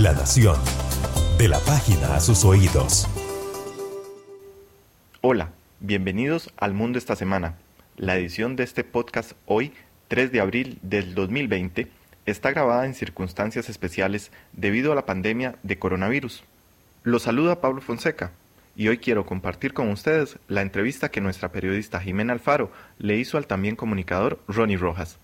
La Nación. De la página a sus oídos. Hola, bienvenidos al Mundo esta semana. La edición de este podcast hoy, 3 de abril del 2020, está grabada en circunstancias especiales debido a la pandemia de coronavirus. Los saluda Pablo Fonseca y hoy quiero compartir con ustedes la entrevista que nuestra periodista Jimena Alfaro le hizo al también comunicador Ronnie Rojas.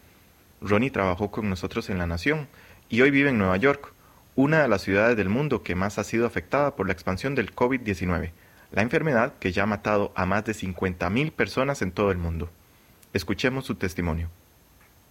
Ronnie trabajó con nosotros en La Nación y hoy vive en Nueva York, una de las ciudades del mundo que más ha sido afectada por la expansión del COVID-19, la enfermedad que ya ha matado a más de 50.000 personas en todo el mundo. Escuchemos su testimonio.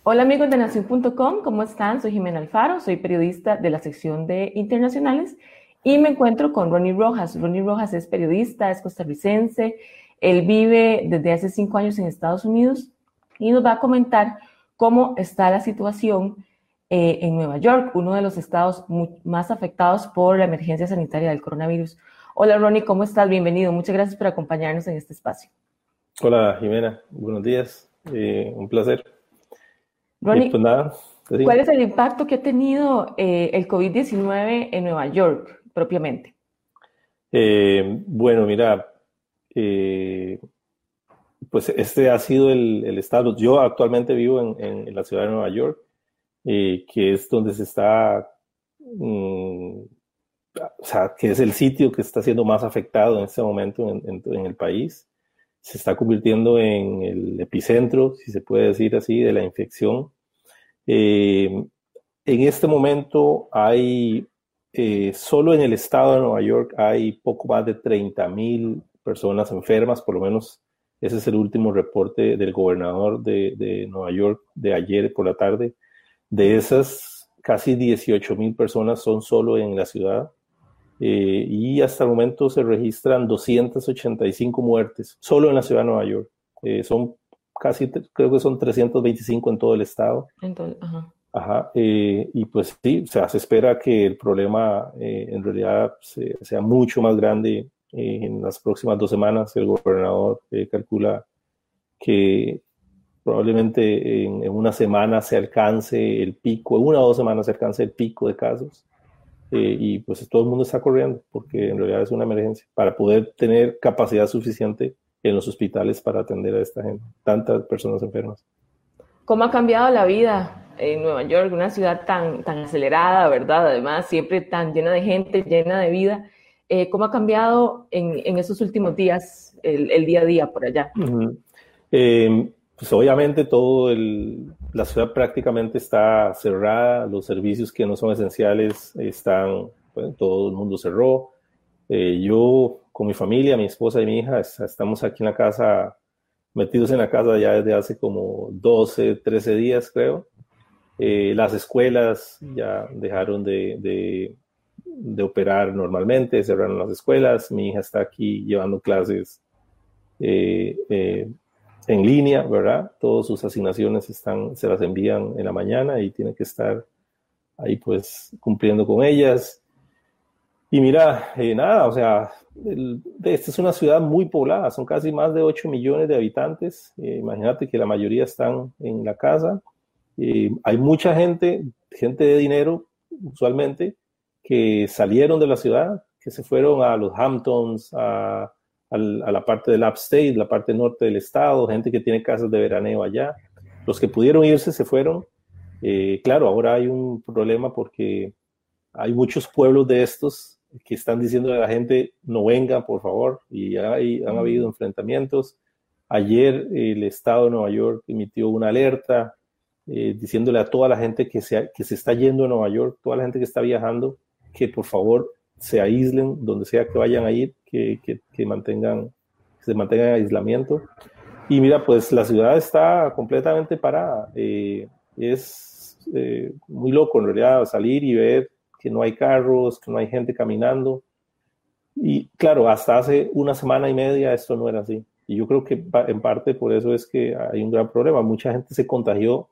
Hola amigos de Nación.com, ¿cómo están? Soy Jimena Alfaro, soy periodista de la sección de internacionales y me encuentro con Ronnie Rojas. Ronnie Rojas es periodista, es costarricense, él vive desde hace cinco años en Estados Unidos y nos va a comentar cómo está la situación eh, en Nueva York, uno de los estados más afectados por la emergencia sanitaria del coronavirus. Hola Ronnie, ¿cómo estás? Bienvenido. Muchas gracias por acompañarnos en este espacio. Hola Jimena, buenos días. Eh, un placer. Ronnie, pues ¿cuál es el impacto que ha tenido eh, el COVID-19 en Nueva York propiamente? bueno, mira, pues este ha sido el, estado. Yo actualmente vivo en, la ciudad de Nueva York eh, que es donde se está, mm, o sea, que es el sitio que está siendo más afectado en este momento en, el país. Se está convirtiendo en el epicentro, si se puede decir así, de la infección. Eh, en este momento hay, eh, solo en el estado de Nueva York hay poco más de 30 mil personas enfermas, por lo menos ese es el último reporte del gobernador de, de Nueva York de ayer por la tarde. De esas, casi 18 mil personas son solo en la ciudad eh, y hasta el momento se registran 285 muertes solo en la ciudad de Nueva York. Eh, son casi, creo que son 325 en todo el estado. Entonces, ajá. Ajá, eh, y pues sí, o sea, se espera que el problema en realidad sea mucho más grande en las próximas dos semanas. El gobernador calcula que probablemente en, una semana se alcance el pico, en una o dos semanas se alcance el pico de casos. Eh, y pues todo el mundo está corriendo porque en realidad es una emergencia para poder tener capacidad suficiente en los hospitales para atender a esta gente, tantas personas enfermas. ¿Cómo ha cambiado la vida en Nueva York, una ciudad tan, tan acelerada, verdad? Además, siempre tan llena de gente, llena de vida. Eh, ¿Cómo ha cambiado en, en esos últimos días el, día a día por allá? Pues obviamente todo el, la ciudad prácticamente está cerrada, los servicios que no son esenciales están, bueno, todo el mundo cerró. Eh, yo con mi familia, mi esposa y mi hija, estamos aquí en la casa, metidos en la casa ya desde hace como 12, 13 días creo. Eh, las escuelas ya dejaron de, de, de, operar normalmente, cerraron las escuelas. Mi hija está aquí llevando clases eh, en línea, ¿verdad? Todas sus asignaciones están, se las envían en la mañana y tiene que estar ahí pues cumpliendo con ellas. Y mira, eh, nada, o sea, esta es una ciudad muy poblada, son casi más de 8 millones de habitantes. Eh, imagínate que la mayoría están en la casa. Eh, hay mucha gente, gente de dinero, usualmente, que salieron de la ciudad, que se fueron a los Hamptons, a, a la parte del upstate, la parte norte del estado, gente que tiene casas de veraneo allá. Los que pudieron irse se fueron. Eh, claro, ahora hay un problema porque hay muchos pueblos de estos que están diciendo a la gente no venga, por favor, y hay, han habido enfrentamientos. Ayer el estado de Nueva York emitió una alerta eh, diciéndole a toda la gente que se, que se está yendo a Nueva York, toda la gente que está viajando, que por favor se aíslen donde sea que vayan a ir, que, que, mantengan, se mantengan en aislamiento. Y mira, pues la ciudad está completamente parada. Eh, es eh, muy loco en realidad salir y ver que no hay carros, que no hay gente caminando. Y claro, hasta hace una semana y media esto no era así. Y yo creo que en parte por eso es que hay un gran problema. Mucha gente se contagió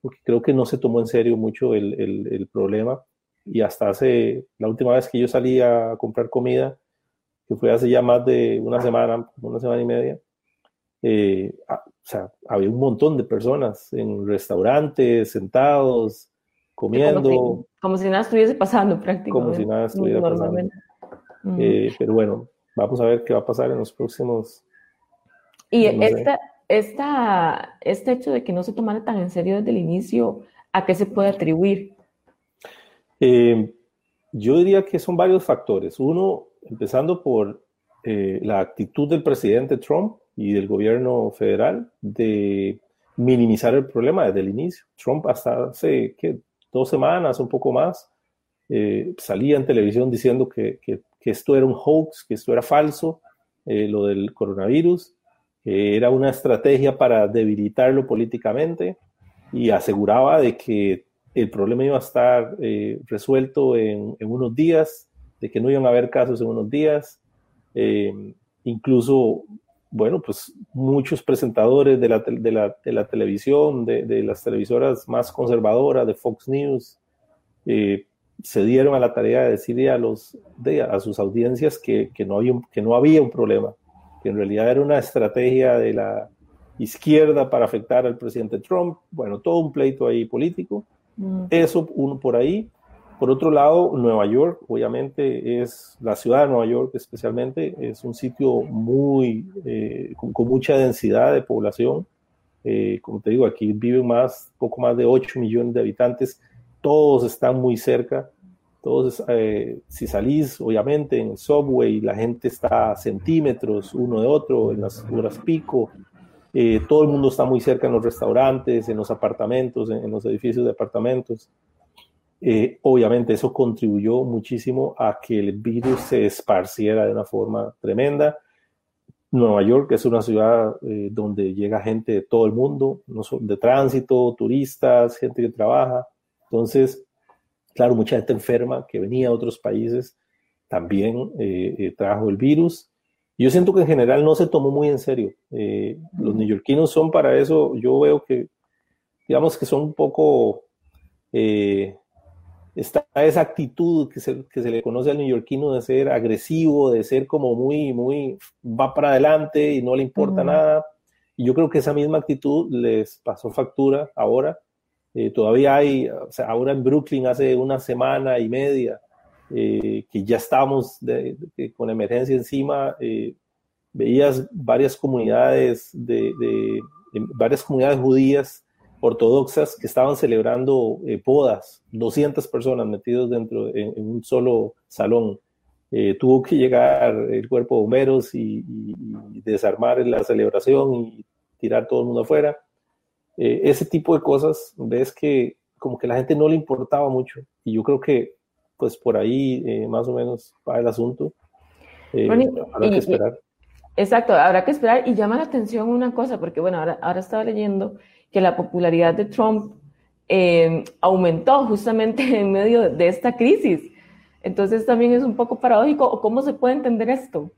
porque creo que no se tomó en serio mucho el, el, el problema y hasta hace, la última vez que yo salí a comprar comida, que fue hace ya más de una semana, una semana y media, eh, o sea, había un montón de personas en restaurantes, sentados, comiendo. Como si nada estuviese pasando prácticamente. Como si nada estuviera pasando. Eh, pero bueno, vamos a ver qué va a pasar en los próximos... Y esta, esta, este hecho de que no se tomara tan en serio desde el inicio, ¿a qué se puede atribuir? Eh, yo diría que son varios factores. Uno, empezando por eh, la actitud del presidente Trump y del gobierno federal de minimizar el problema desde el inicio. Trump hasta hace ¿qué? dos semanas, un poco más, eh, salía en televisión diciendo que, que, esto era un hoax, que esto era falso, eh, lo del coronavirus, que era una estrategia para debilitarlo políticamente y aseguraba de que el problema iba a estar eh, resuelto en, unos días, de que no iban a haber casos en unos días. incluso bueno, pues muchos presentadores de la, televisión, de, las televisoras más conservadoras, de Fox News, eh, se dieron a la tarea de decirle a, los, a sus audiencias que, no había, que no había un problema, que en realidad era una estrategia de la izquierda para afectar al presidente Trump. Bueno, todo un pleito ahí político. Mm. Eso uno por ahí. Por otro lado, Nueva York, obviamente, es la ciudad de Nueva York especialmente, es un sitio muy, eh, con, mucha densidad de población. Eh, como te digo, aquí viven más, poco más de 8 millones de habitantes, todos están muy cerca. Todos, eh, si salís, obviamente, en el subway, la gente está a centímetros uno de otro, en las horas pico. Todo el mundo está muy cerca en los restaurantes, en los apartamentos, en los edificios de apartamentos. Eh, obviamente eso contribuyó muchísimo a que el virus se esparciera de una forma tremenda. Nueva York es una ciudad eh, donde llega gente de todo el mundo, no de tránsito, turistas, gente que trabaja. Entonces, claro, mucha gente enferma que venía de otros países también eh, trajo el virus. Yo siento que en general no se tomó muy en serio. los neoyorquinos son para eso, yo veo que, digamos que son un poco está esa actitud que se, que se, le conoce al neoyorquino de ser agresivo, de ser como muy, muy, va para adelante y no le importa nada. Y yo creo que esa misma actitud les pasó factura ahora. Eh, todavía hay, o sea, ahora en Brooklyn hace una semana y media eh, que ya estábamos con emergencia encima, eh, veías varias comunidades de, de, varias comunidades judías ortodoxas que estaban celebrando eh, bodas, 200 personas metidos dentro en, un solo salón. Eh, tuvo que llegar el cuerpo de bomberos y, desarmar la celebración y tirar todo el mundo afuera. Eh, ese tipo de cosas, ves que como que la gente no le importaba mucho y yo creo que pues por ahí más o menos va el asunto. habrá que esperar. exacto, habrá que esperar y llama la atención una cosa, porque bueno, ahora, ahora estaba leyendo que la popularidad de Trump eh, aumentó justamente en medio de esta crisis. Entonces también es un poco paradójico, cómo se puede entender esto,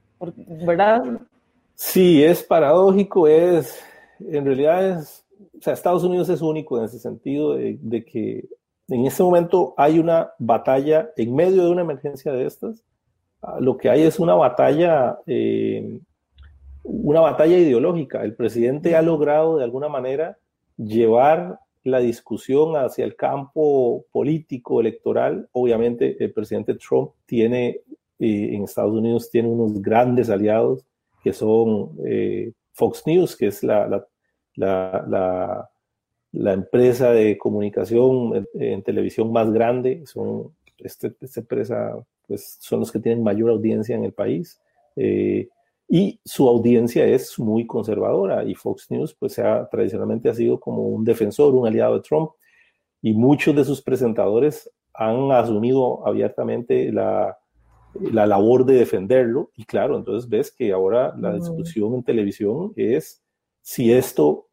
¿verdad? Sí, es paradójico, es, en realidad es, o sea, Estados Unidos es único en ese sentido de, que en este momento hay una batalla en medio de una emergencia de estas, ah, lo que hay es una batalla, eh, una batalla ideológica. El presidente ha logrado de alguna manera llevar la discusión hacia el campo político electoral. Obviamente el presidente Trump tiene eh, en Estados Unidos tiene unos grandes aliados que son eh, Fox News, que es la, empresa de comunicación en, televisión más grande. Son, este, esta empresa pues, son los que tienen mayor audiencia en el país. Eh, y su audiencia es muy conservadora y Fox News pues ha, tradicionalmente ha sido como un defensor, un aliado de Trump y muchos de sus presentadores han asumido abiertamente la, la labor de defenderlo y claro, entonces ves que ahora la discusión en televisión es si esto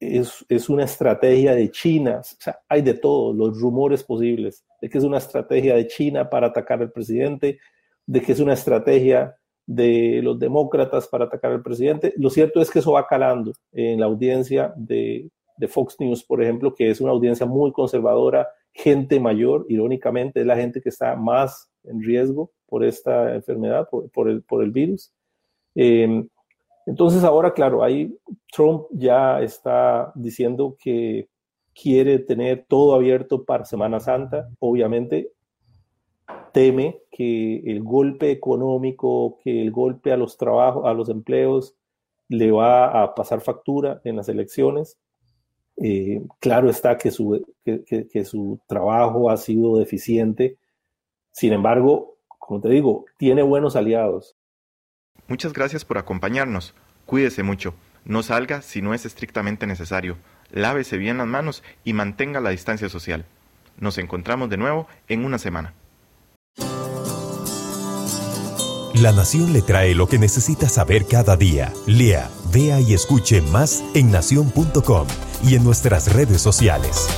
es, es, una estrategia de China, o sea, hay de todo, los rumores posibles, de que es una estrategia de China para atacar al presidente, de que es una estrategia de los demócratas para atacar al presidente. Lo cierto es que eso va calando en la audiencia de, Fox News, por ejemplo, que es una audiencia muy conservadora, gente mayor, irónicamente, es la gente que está más en riesgo por esta enfermedad, por, el, por el, virus. Em, entonces ahora, claro, ahí Trump ya está diciendo que quiere tener todo abierto para Semana Santa, obviamente teme que el golpe económico, que el golpe a los trabajos, a los empleos, le va a pasar factura en las elecciones. Eh, claro está que su, que su trabajo ha sido deficiente. Sin embargo, como te digo, tiene buenos aliados. Muchas gracias por acompañarnos. Cuídese mucho. No salga si no es estrictamente necesario. Lávese bien las manos y mantenga la distancia social. Nos encontramos de nuevo en una semana. La Nación le trae lo que necesita saber cada día. Lea, vea y escuche más en nación.com y en nuestras redes sociales.